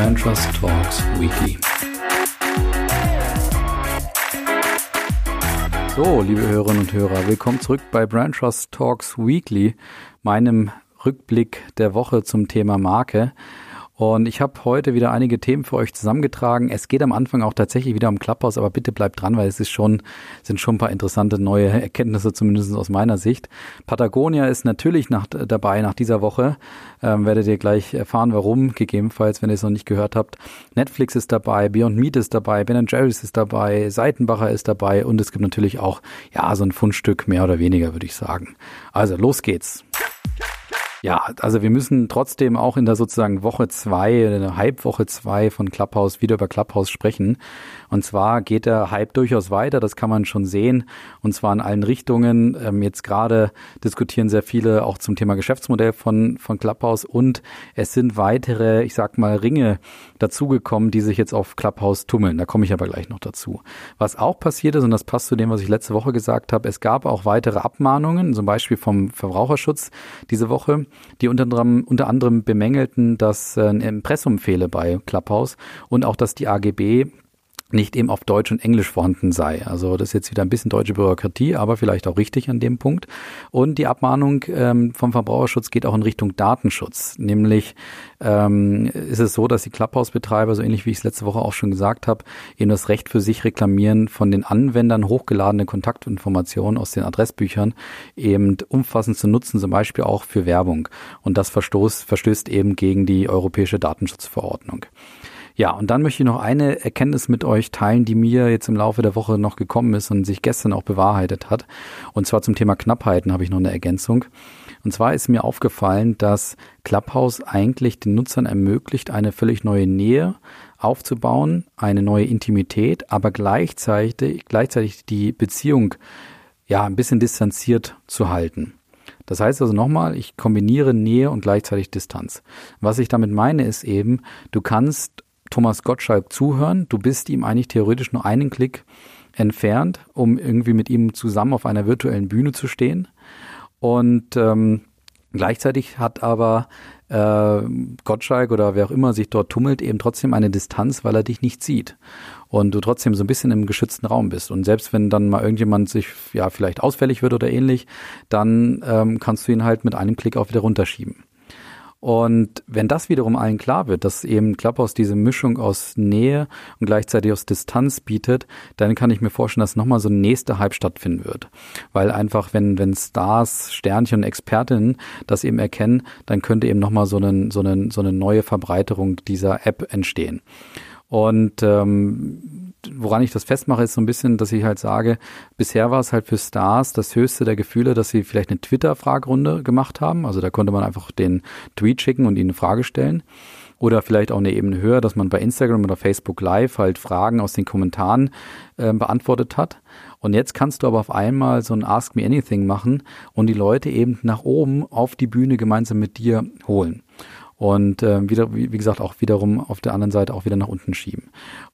Brand Trust Talks Weekly. So, liebe Hörerinnen und Hörer, willkommen zurück bei Brand Trust Talks Weekly, meinem Rückblick der Woche zum Thema Marke. Und ich habe heute wieder einige Themen für euch zusammengetragen. Es geht am Anfang auch tatsächlich wieder um Clubhouse, aber bitte bleibt dran, weil es ist schon, sind schon ein paar interessante neue Erkenntnisse, zumindest aus meiner Sicht. Patagonia ist natürlich nach, dabei nach dieser Woche. Ähm, werdet ihr gleich erfahren, warum, gegebenenfalls, wenn ihr es noch nicht gehört habt. Netflix ist dabei, Beyond Meat ist dabei, Ben Jerry's ist dabei, Seitenbacher ist dabei und es gibt natürlich auch, ja, so ein Fundstück mehr oder weniger, würde ich sagen. Also, los geht's. Ja, also wir müssen trotzdem auch in der sozusagen Woche zwei, Hype-Woche zwei von Clubhouse wieder über Clubhouse sprechen. Und zwar geht der Hype durchaus weiter, das kann man schon sehen. Und zwar in allen Richtungen. Ähm, jetzt gerade diskutieren sehr viele auch zum Thema Geschäftsmodell von, von Clubhouse. Und es sind weitere, ich sag mal, Ringe dazugekommen, die sich jetzt auf Clubhouse tummeln. Da komme ich aber gleich noch dazu. Was auch passiert ist, und das passt zu dem, was ich letzte Woche gesagt habe, es gab auch weitere Abmahnungen, zum Beispiel vom Verbraucherschutz diese Woche die unter anderem, unter anderem bemängelten, dass äh, ein Impressum fehle bei Clubhouse und auch, dass die AGB nicht eben auf Deutsch und Englisch vorhanden sei. Also das ist jetzt wieder ein bisschen deutsche Bürokratie, aber vielleicht auch richtig an dem Punkt. Und die Abmahnung ähm, vom Verbraucherschutz geht auch in Richtung Datenschutz. Nämlich ähm, ist es so, dass die Clubhouse-Betreiber, so ähnlich wie ich es letzte Woche auch schon gesagt habe, eben das Recht für sich reklamieren, von den Anwendern hochgeladene Kontaktinformationen aus den Adressbüchern eben umfassend zu nutzen, zum Beispiel auch für Werbung. Und das verstoß, verstößt eben gegen die Europäische Datenschutzverordnung. Ja, und dann möchte ich noch eine Erkenntnis mit euch teilen, die mir jetzt im Laufe der Woche noch gekommen ist und sich gestern auch bewahrheitet hat. Und zwar zum Thema Knappheiten habe ich noch eine Ergänzung. Und zwar ist mir aufgefallen, dass Clubhouse eigentlich den Nutzern ermöglicht, eine völlig neue Nähe aufzubauen, eine neue Intimität, aber gleichzeitig, gleichzeitig die Beziehung ja ein bisschen distanziert zu halten. Das heißt also nochmal, ich kombiniere Nähe und gleichzeitig Distanz. Was ich damit meine, ist eben, du kannst Thomas Gottschalk zuhören. Du bist ihm eigentlich theoretisch nur einen Klick entfernt, um irgendwie mit ihm zusammen auf einer virtuellen Bühne zu stehen. Und ähm, gleichzeitig hat aber äh, Gottschalk oder wer auch immer sich dort tummelt, eben trotzdem eine Distanz, weil er dich nicht sieht. Und du trotzdem so ein bisschen im geschützten Raum bist. Und selbst wenn dann mal irgendjemand sich ja vielleicht ausfällig wird oder ähnlich, dann ähm, kannst du ihn halt mit einem Klick auch wieder runterschieben. Und wenn das wiederum allen klar wird, dass eben Clubhouse diese Mischung aus Nähe und gleichzeitig aus Distanz bietet, dann kann ich mir vorstellen, dass nochmal so ein nächster Hype stattfinden wird. Weil einfach, wenn, wenn Stars, Sternchen und Expertinnen das eben erkennen, dann könnte eben nochmal so, einen, so, einen, so eine neue Verbreiterung dieser App entstehen. Und ähm, woran ich das festmache, ist so ein bisschen, dass ich halt sage, bisher war es halt für Stars das höchste der Gefühle, dass sie vielleicht eine Twitter-Fragerunde gemacht haben. Also da konnte man einfach den Tweet schicken und ihnen eine Frage stellen. Oder vielleicht auch eine Ebene höher, dass man bei Instagram oder Facebook Live halt Fragen aus den Kommentaren äh, beantwortet hat. Und jetzt kannst du aber auf einmal so ein Ask Me Anything machen und die Leute eben nach oben auf die Bühne gemeinsam mit dir holen und äh, wieder, wie, wie, gesagt, auch wiederum auf der anderen Seite auch wieder nach unten schieben.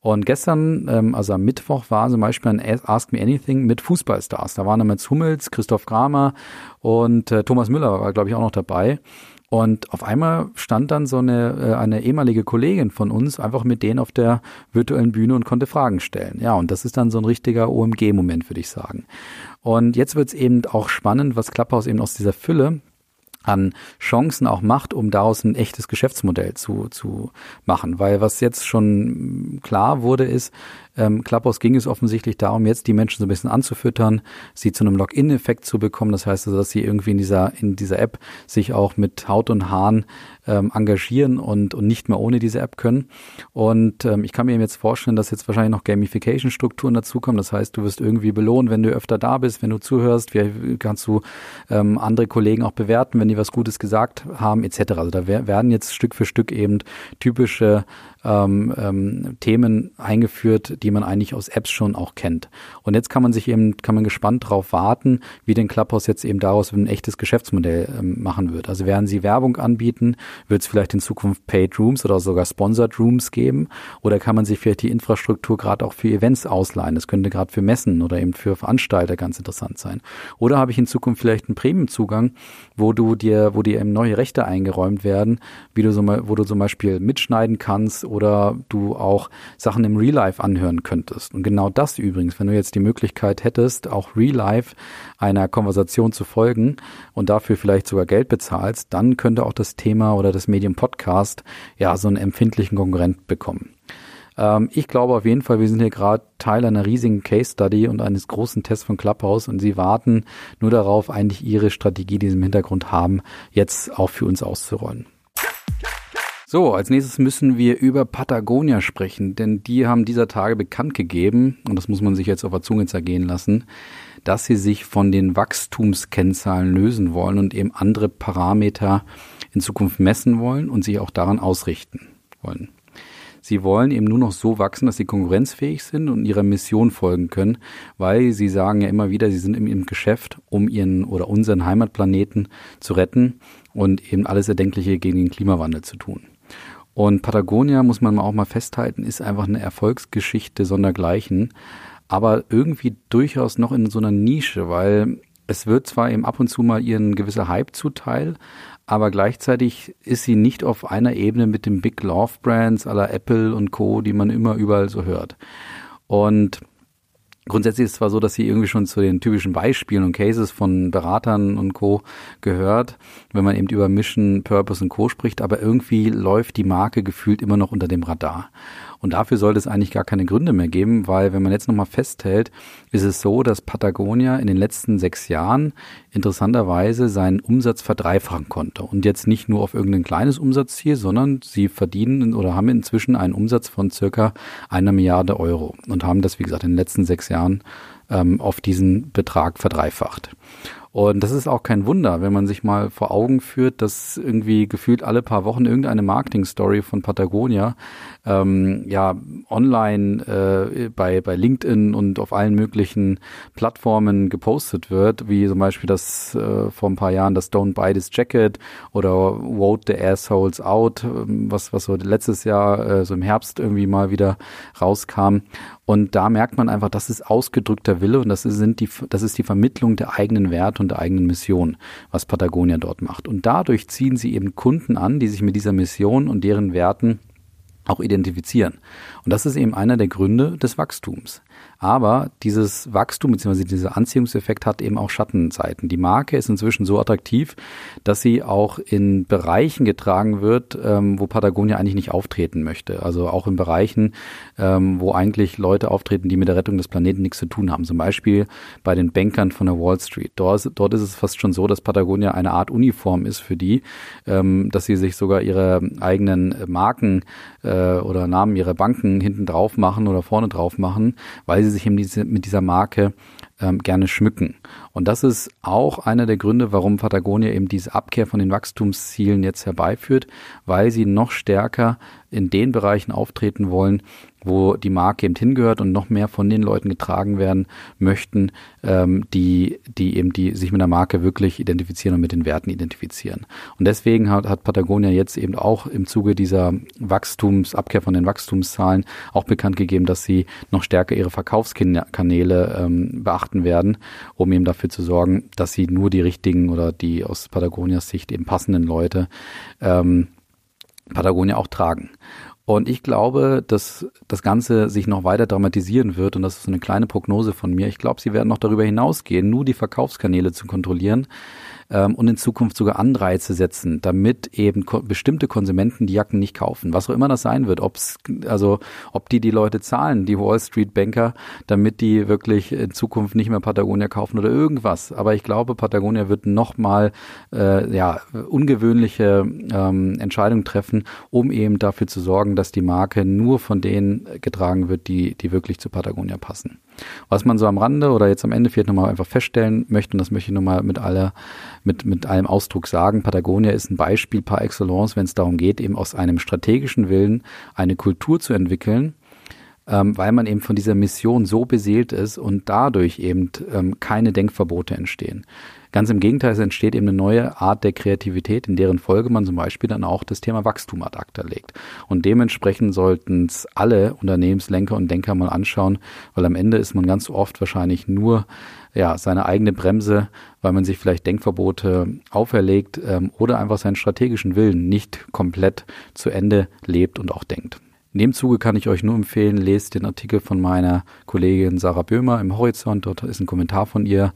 Und gestern, ähm, also am Mittwoch, war zum Beispiel ein Ask Me Anything mit Fußballstars. Da waren dann Mats Hummels, Christoph Kramer und äh, Thomas Müller war, glaube ich, auch noch dabei. Und auf einmal stand dann so eine, äh, eine ehemalige Kollegin von uns einfach mit denen auf der virtuellen Bühne und konnte Fragen stellen. Ja, und das ist dann so ein richtiger OMG-Moment, würde ich sagen. Und jetzt wird es eben auch spannend, was Clubhouse eben aus dieser Fülle an Chancen auch macht, um daraus ein echtes Geschäftsmodell zu, zu machen. Weil was jetzt schon klar wurde, ist, ähm, Clubhouse ging es offensichtlich darum, jetzt die Menschen so ein bisschen anzufüttern, sie zu einem Login-Effekt zu bekommen. Das heißt also, dass sie irgendwie in dieser, in dieser App sich auch mit Haut und Haaren ähm, engagieren und, und nicht mehr ohne diese App können. Und ähm, ich kann mir jetzt vorstellen, dass jetzt wahrscheinlich noch Gamification-Strukturen dazukommen. Das heißt, du wirst irgendwie belohnt, wenn du öfter da bist, wenn du zuhörst. Wie kannst du ähm, andere Kollegen auch bewerten, wenn die was Gutes gesagt haben, etc. Also da werden jetzt Stück für Stück eben typische ähm, ähm, Themen eingeführt, die man eigentlich aus Apps schon auch kennt. Und jetzt kann man sich eben, kann man gespannt darauf warten, wie den Clubhouse jetzt eben daraus ein echtes Geschäftsmodell ähm, machen wird. Also werden sie Werbung anbieten, wird es vielleicht in Zukunft Paid Rooms oder sogar Sponsored Rooms geben oder kann man sich vielleicht die Infrastruktur gerade auch für Events ausleihen. Das könnte gerade für Messen oder eben für Veranstalter ganz interessant sein. Oder habe ich in Zukunft vielleicht einen Premium-Zugang, wo du dir wo dir eben neue Rechte eingeräumt werden, wie du so mal, wo du zum Beispiel mitschneiden kannst oder du auch Sachen im Real Life anhören könntest. Und genau das übrigens, wenn du jetzt die Möglichkeit hättest, auch Real Life einer Konversation zu folgen und dafür vielleicht sogar Geld bezahlst, dann könnte auch das Thema oder das Medium Podcast ja so einen empfindlichen Konkurrent bekommen. Ähm, ich glaube auf jeden Fall, wir sind hier gerade Teil einer riesigen Case Study und eines großen Tests von Clubhouse und sie warten nur darauf, eigentlich ihre Strategie, die sie im Hintergrund haben, jetzt auch für uns auszurollen. So, als nächstes müssen wir über Patagonia sprechen, denn die haben dieser Tage bekannt gegeben, und das muss man sich jetzt auf der Zunge zergehen lassen, dass sie sich von den Wachstumskennzahlen lösen wollen und eben andere Parameter in Zukunft messen wollen und sich auch daran ausrichten wollen. Sie wollen eben nur noch so wachsen, dass sie konkurrenzfähig sind und ihrer Mission folgen können, weil sie sagen ja immer wieder, sie sind im Geschäft, um ihren oder unseren Heimatplaneten zu retten und eben alles Erdenkliche gegen den Klimawandel zu tun. Und Patagonia, muss man auch mal festhalten, ist einfach eine Erfolgsgeschichte sondergleichen, aber irgendwie durchaus noch in so einer Nische, weil es wird zwar eben ab und zu mal ihren gewisser Hype zuteil, aber gleichzeitig ist sie nicht auf einer Ebene mit den Big Love Brands aller Apple und Co., die man immer überall so hört. Und Grundsätzlich ist es zwar so, dass sie irgendwie schon zu den typischen Beispielen und Cases von Beratern und Co. gehört, wenn man eben über Mission, Purpose und Co. spricht, aber irgendwie läuft die Marke gefühlt immer noch unter dem Radar. Und dafür sollte es eigentlich gar keine Gründe mehr geben, weil wenn man jetzt nochmal festhält, ist es so, dass Patagonia in den letzten sechs Jahren interessanterweise seinen Umsatz verdreifachen konnte. Und jetzt nicht nur auf irgendein kleines Umsatzziel, sondern sie verdienen oder haben inzwischen einen Umsatz von circa einer Milliarde Euro und haben das, wie gesagt, in den letzten sechs Jahren ähm, auf diesen Betrag verdreifacht. Und das ist auch kein Wunder, wenn man sich mal vor Augen führt, dass irgendwie gefühlt alle paar Wochen irgendeine Marketing-Story von Patagonia ähm, ja online äh, bei, bei LinkedIn und auf allen möglichen Plattformen gepostet wird, wie zum Beispiel das äh, vor ein paar Jahren das Don't Buy This Jacket oder Vote the Assholes Out, ähm, was, was so letztes Jahr äh, so im Herbst irgendwie mal wieder rauskam. Und da merkt man einfach, das ist ausgedrückter Wille und das sind die, das ist die Vermittlung der eigenen Werte und der eigenen Mission, was Patagonia dort macht. Und dadurch ziehen sie eben Kunden an, die sich mit dieser Mission und deren Werten auch identifizieren. Und das ist eben einer der Gründe des Wachstums. Aber dieses Wachstum bzw. dieser Anziehungseffekt hat eben auch Schattenseiten. Die Marke ist inzwischen so attraktiv, dass sie auch in Bereichen getragen wird, ähm, wo Patagonia eigentlich nicht auftreten möchte. Also auch in Bereichen, ähm, wo eigentlich Leute auftreten, die mit der Rettung des Planeten nichts zu tun haben. Zum Beispiel bei den Bankern von der Wall Street. Dort, dort ist es fast schon so, dass Patagonia eine Art Uniform ist für die, ähm, dass sie sich sogar ihre eigenen Marken äh, oder Namen ihrer Banken hinten drauf machen oder vorne drauf machen, weil sie sich mit dieser Marke ähm, gerne schmücken. Und das ist auch einer der Gründe, warum Patagonia eben diese Abkehr von den Wachstumszielen jetzt herbeiführt, weil sie noch stärker in den Bereichen auftreten wollen, wo die Marke eben hingehört und noch mehr von den Leuten getragen werden möchten, ähm, die, die eben die sich mit der Marke wirklich identifizieren und mit den Werten identifizieren. Und deswegen hat, hat Patagonia jetzt eben auch im Zuge dieser Wachstumsabkehr von den Wachstumszahlen auch bekannt gegeben, dass sie noch stärker ihre Verkaufskanäle ähm, beachten werden, um eben dafür zu sorgen, dass sie nur die richtigen oder die aus Patagonias Sicht eben passenden Leute ähm, Patagonia auch tragen. Und ich glaube, dass das Ganze sich noch weiter dramatisieren wird und das ist so eine kleine Prognose von mir. Ich glaube, sie werden noch darüber hinausgehen, nur die Verkaufskanäle zu kontrollieren ähm, und in Zukunft sogar Anreize setzen, damit eben ko bestimmte Konsumenten die Jacken nicht kaufen. Was auch immer das sein wird, ob's, also ob die die Leute zahlen, die Wall Street Banker, damit die wirklich in Zukunft nicht mehr Patagonia kaufen oder irgendwas. Aber ich glaube, Patagonia wird nochmal äh, ja, ungewöhnliche ähm, Entscheidungen treffen, um eben dafür zu sorgen, dass die Marke nur von denen getragen wird, die, die wirklich zu Patagonia passen. Was man so am Rande oder jetzt am Ende vielleicht nochmal einfach feststellen möchte, und das möchte ich nochmal mit aller, mit, mit allem Ausdruck sagen, Patagonia ist ein Beispiel par excellence, wenn es darum geht, eben aus einem strategischen Willen eine Kultur zu entwickeln, ähm, weil man eben von dieser Mission so beseelt ist und dadurch eben ähm, keine Denkverbote entstehen. Ganz im Gegenteil, es entsteht eben eine neue Art der Kreativität, in deren Folge man zum Beispiel dann auch das Thema Wachstum ad acta legt. Und dementsprechend sollten es alle Unternehmenslenker und Denker mal anschauen, weil am Ende ist man ganz oft wahrscheinlich nur ja, seine eigene Bremse, weil man sich vielleicht Denkverbote auferlegt ähm, oder einfach seinen strategischen Willen nicht komplett zu Ende lebt und auch denkt. In dem Zuge kann ich euch nur empfehlen, lest den Artikel von meiner Kollegin Sarah Böhmer im Horizont. Dort ist ein Kommentar von ihr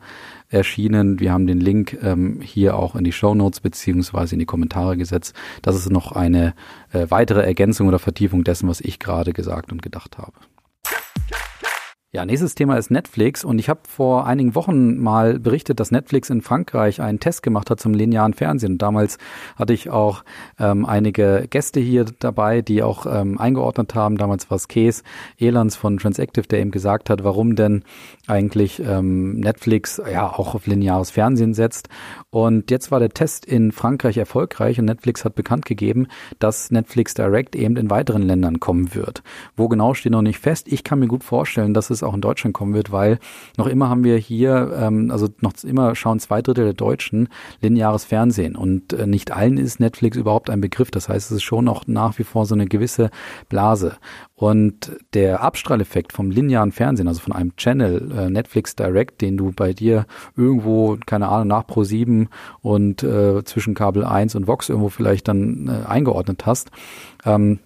erschienen. Wir haben den Link ähm, hier auch in die Show Notes beziehungsweise in die Kommentare gesetzt. Das ist noch eine äh, weitere Ergänzung oder Vertiefung dessen, was ich gerade gesagt und gedacht habe. Ja, nächstes Thema ist Netflix und ich habe vor einigen Wochen mal berichtet, dass Netflix in Frankreich einen Test gemacht hat zum linearen Fernsehen. Und damals hatte ich auch ähm, einige Gäste hier dabei, die auch ähm, eingeordnet haben. Damals war es Kees Elans von Transactive, der eben gesagt hat, warum denn eigentlich ähm, Netflix ja auch auf lineares Fernsehen setzt. Und jetzt war der Test in Frankreich erfolgreich und Netflix hat bekannt gegeben, dass Netflix Direct eben in weiteren Ländern kommen wird. Wo genau steht noch nicht fest. Ich kann mir gut vorstellen, dass es es auch in Deutschland kommen wird, weil noch immer haben wir hier, ähm, also noch immer schauen zwei Drittel der Deutschen lineares Fernsehen und äh, nicht allen ist Netflix überhaupt ein Begriff. Das heißt, es ist schon auch nach wie vor so eine gewisse Blase. Und der Abstrahleffekt vom linearen Fernsehen, also von einem Channel, äh, Netflix Direct, den du bei dir irgendwo, keine Ahnung, nach Pro 7 und äh, zwischen Kabel 1 und Vox irgendwo vielleicht dann äh, eingeordnet hast, ähm,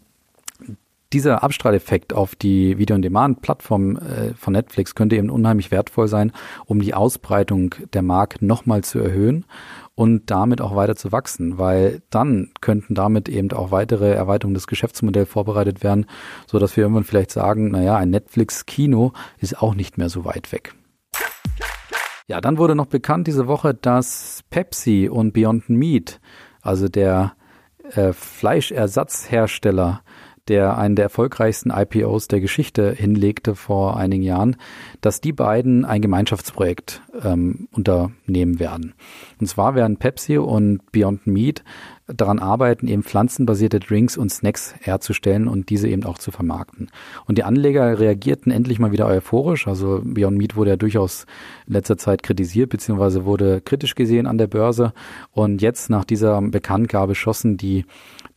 dieser Abstrahleffekt auf die Video-on-Demand-Plattform äh, von Netflix könnte eben unheimlich wertvoll sein, um die Ausbreitung der Marke nochmal zu erhöhen und damit auch weiter zu wachsen, weil dann könnten damit eben auch weitere Erweiterungen des Geschäftsmodells vorbereitet werden, so dass wir irgendwann vielleicht sagen, naja, ein Netflix-Kino ist auch nicht mehr so weit weg. Ja, dann wurde noch bekannt diese Woche, dass Pepsi und Beyond Meat, also der äh, Fleischersatzhersteller, der einen der erfolgreichsten IPOs der Geschichte hinlegte vor einigen Jahren, dass die beiden ein Gemeinschaftsprojekt ähm, unternehmen werden. Und zwar werden Pepsi und Beyond Meat daran arbeiten, eben pflanzenbasierte Drinks und Snacks herzustellen und diese eben auch zu vermarkten. Und die Anleger reagierten endlich mal wieder euphorisch. Also Beyond Meat wurde ja durchaus in letzter Zeit kritisiert, beziehungsweise wurde kritisch gesehen an der Börse. Und jetzt nach dieser Bekanntgabe schossen die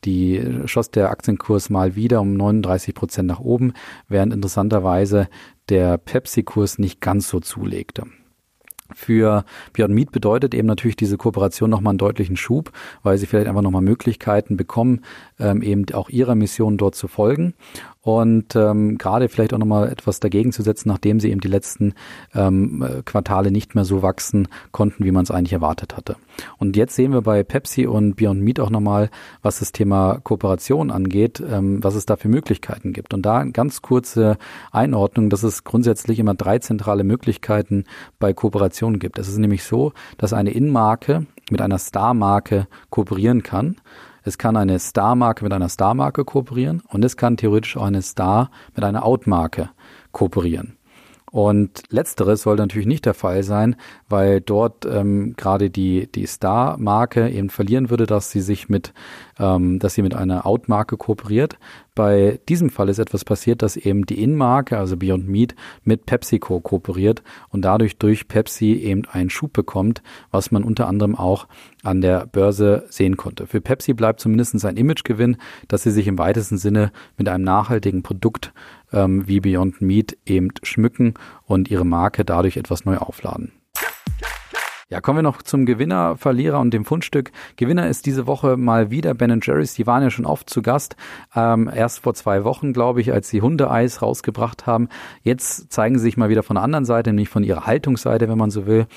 die schoss der Aktienkurs mal wieder um 39 Prozent nach oben, während interessanterweise der Pepsi-Kurs nicht ganz so zulegte. Für Beyond Meat bedeutet eben natürlich diese Kooperation nochmal einen deutlichen Schub, weil sie vielleicht einfach nochmal Möglichkeiten bekommen, ähm, eben auch ihrer Mission dort zu folgen und ähm, gerade vielleicht auch nochmal etwas dagegen zu setzen, nachdem sie eben die letzten ähm, Quartale nicht mehr so wachsen konnten, wie man es eigentlich erwartet hatte. Und jetzt sehen wir bei Pepsi und Beyond Meat auch nochmal, was das Thema Kooperation angeht, ähm, was es da für Möglichkeiten gibt. Und da ganz kurze Einordnung, dass es grundsätzlich immer drei zentrale Möglichkeiten bei Kooperationen gibt. Es ist nämlich so, dass eine Innenmarke mit einer Star-Marke kooperieren kann. Es kann eine Star-Marke mit einer Star-Marke kooperieren und es kann theoretisch auch eine Star mit einer Out-Marke kooperieren. Und letzteres sollte natürlich nicht der Fall sein, weil dort ähm, gerade die, die Star-Marke eben verlieren würde, dass sie sich mit, ähm, dass sie mit einer Out-Marke kooperiert. Bei diesem Fall ist etwas passiert, dass eben die In-Marke, also Beyond Meat, mit PepsiCo kooperiert und dadurch durch Pepsi eben einen Schub bekommt, was man unter anderem auch an der Börse sehen konnte. Für Pepsi bleibt zumindest ein Imagegewinn, dass sie sich im weitesten Sinne mit einem nachhaltigen Produkt ähm, wie Beyond Meat eben schmücken und ihre Marke dadurch etwas neu aufladen. Ja, kommen wir noch zum Gewinner, Verlierer und dem Fundstück. Gewinner ist diese Woche mal wieder Ben Jerry's. Die waren ja schon oft zu Gast. Ähm, erst vor zwei Wochen, glaube ich, als sie Hundeeis rausgebracht haben. Jetzt zeigen sie sich mal wieder von der anderen Seite, nämlich von ihrer Haltungsseite, wenn man so will.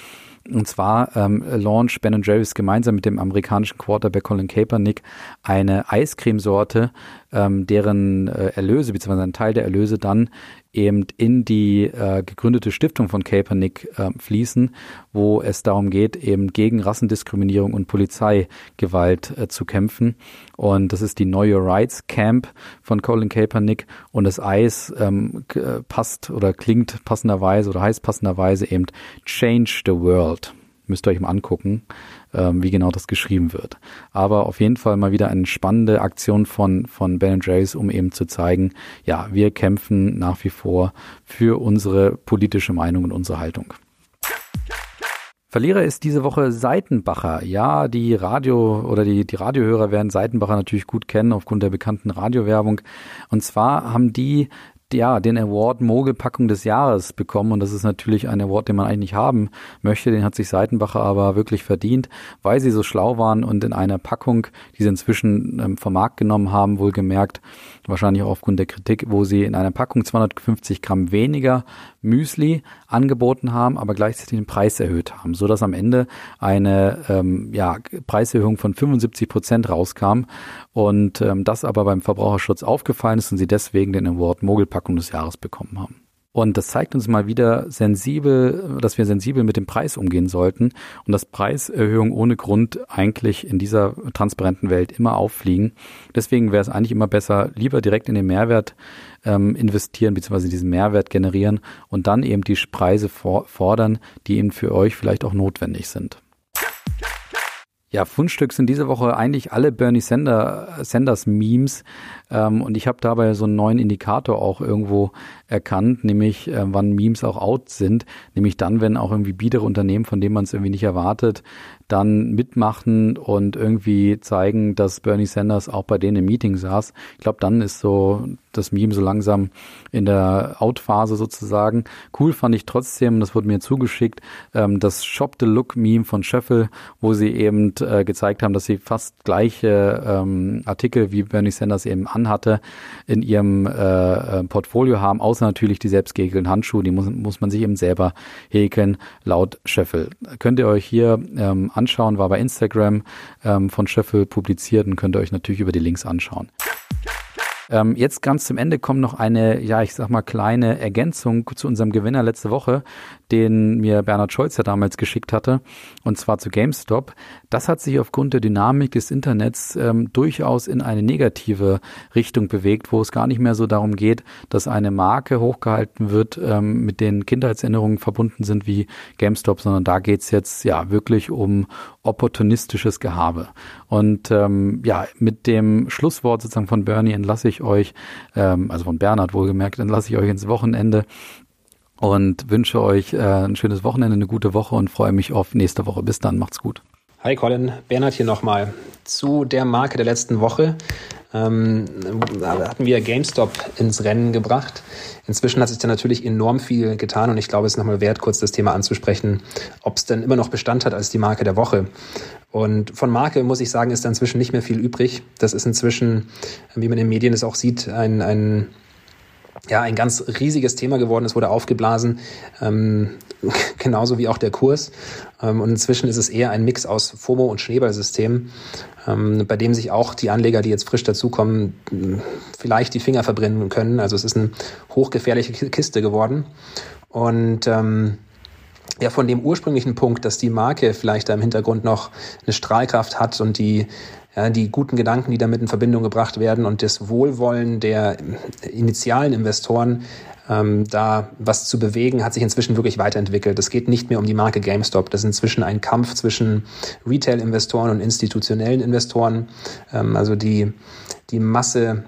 Und zwar ähm, launch Ben Jerry's gemeinsam mit dem amerikanischen Quarterback Colin Kaepernick eine Eiscremesorte, ähm, deren äh, Erlöse beziehungsweise ein Teil der Erlöse dann eben in die äh, gegründete Stiftung von Kaepernick äh, fließen, wo es darum geht, eben gegen Rassendiskriminierung und Polizeigewalt äh, zu kämpfen. Und das ist die Your Rights Camp von Colin Kaepernick. Und das Eis ähm, äh, passt oder klingt passenderweise oder heißt passenderweise eben Change the World. Müsst ihr euch mal angucken, ähm, wie genau das geschrieben wird. Aber auf jeden Fall mal wieder eine spannende Aktion von, von Ben Jerry's, um eben zu zeigen, ja, wir kämpfen nach wie vor für unsere politische Meinung und unsere Haltung. Verlierer ist diese Woche Seitenbacher. Ja, die Radio oder die, die Radiohörer werden Seitenbacher natürlich gut kennen aufgrund der bekannten Radiowerbung. Und zwar haben die ja, den Award Mogelpackung des Jahres bekommen und das ist natürlich ein Award, den man eigentlich nicht haben möchte. Den hat sich Seitenbacher aber wirklich verdient, weil sie so schlau waren und in einer Packung, die sie inzwischen ähm, vom Markt genommen haben, wohlgemerkt, wahrscheinlich auch aufgrund der Kritik, wo sie in einer Packung 250 Gramm weniger Müsli angeboten haben, aber gleichzeitig den Preis erhöht haben, so dass am Ende eine ähm, ja, Preiserhöhung von 75 Prozent rauskam und ähm, das aber beim Verbraucherschutz aufgefallen ist und sie deswegen den Award Mogelpackung des Jahres bekommen haben. Und das zeigt uns mal wieder sensibel, dass wir sensibel mit dem Preis umgehen sollten und dass Preiserhöhungen ohne Grund eigentlich in dieser transparenten Welt immer auffliegen. Deswegen wäre es eigentlich immer besser, lieber direkt in den Mehrwert ähm, investieren bzw. diesen Mehrwert generieren und dann eben die Preise for fordern, die eben für euch vielleicht auch notwendig sind. Ja, Fundstück sind diese Woche eigentlich alle Bernie Sanders, Sanders Memes. Ähm, und ich habe dabei so einen neuen Indikator auch irgendwo erkannt, nämlich äh, wann Memes auch out sind. Nämlich dann, wenn auch irgendwie biedere Unternehmen, von denen man es irgendwie nicht erwartet, dann mitmachen und irgendwie zeigen, dass Bernie Sanders auch bei denen im Meeting saß. Ich glaube, dann ist so das Meme so langsam in der Out-Phase sozusagen. Cool fand ich trotzdem, das wurde mir zugeschickt, ähm, das Shop the Look Meme von Scheffel, wo sie eben äh, gezeigt haben, dass sie fast gleiche ähm, Artikel wie Bernie Sanders eben anhatte in ihrem äh, äh Portfolio haben, außer natürlich die selbst Handschuhe, die muss, muss man sich eben selber häkeln, laut Scheffel. Könnt ihr euch hier ähm, anschauen, war bei Instagram ähm, von Scheffel publiziert und könnt ihr euch natürlich über die Links anschauen. Ähm, jetzt ganz zum Ende kommt noch eine, ja, ich sag mal, kleine Ergänzung zu unserem Gewinner letzte Woche, den mir Bernhard Scholz ja damals geschickt hatte, und zwar zu GameStop. Das hat sich aufgrund der Dynamik des Internets ähm, durchaus in eine negative Richtung bewegt, wo es gar nicht mehr so darum geht, dass eine Marke hochgehalten wird, ähm, mit denen Kindheitserinnerungen verbunden sind wie GameStop, sondern da geht's jetzt ja wirklich um opportunistisches Gehabe. Und ähm, ja, mit dem Schlusswort sozusagen von Bernie entlasse ich euch, ähm, also von Bernhard wohlgemerkt, entlasse ich euch ins Wochenende und wünsche euch äh, ein schönes Wochenende, eine gute Woche und freue mich auf nächste Woche. Bis dann, macht's gut. Hi Colin, Bernhard hier nochmal zu der Marke der letzten Woche ähm, hatten wir GameStop ins Rennen gebracht. Inzwischen hat sich da natürlich enorm viel getan und ich glaube, es ist nochmal wert, kurz das Thema anzusprechen, ob es denn immer noch Bestand hat als die Marke der Woche. Und von Marke muss ich sagen, ist da inzwischen nicht mehr viel übrig. Das ist inzwischen, wie man in den Medien es auch sieht, ein, ein ja, ein ganz riesiges Thema geworden. Es wurde aufgeblasen, ähm, genauso wie auch der Kurs. Ähm, und inzwischen ist es eher ein Mix aus FOMO und Schneeballsystem, ähm, bei dem sich auch die Anleger, die jetzt frisch dazukommen, vielleicht die Finger verbrennen können. Also es ist eine hochgefährliche Kiste geworden. Und ähm, ja, von dem ursprünglichen Punkt, dass die Marke vielleicht da im Hintergrund noch eine Strahlkraft hat und die ja, die guten Gedanken, die damit in Verbindung gebracht werden und das Wohlwollen der initialen Investoren, ähm, da was zu bewegen, hat sich inzwischen wirklich weiterentwickelt. Es geht nicht mehr um die Marke GameStop. Das ist inzwischen ein Kampf zwischen Retail-Investoren und institutionellen Investoren. Ähm, also die, die Masse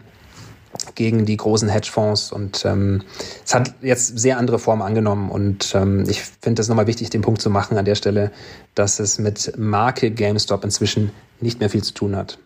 gegen die großen Hedgefonds und ähm, es hat jetzt sehr andere Formen angenommen und ähm, ich finde das nochmal wichtig, den Punkt zu machen an der Stelle, dass es mit Marke GameStop inzwischen nicht mehr viel zu tun hat.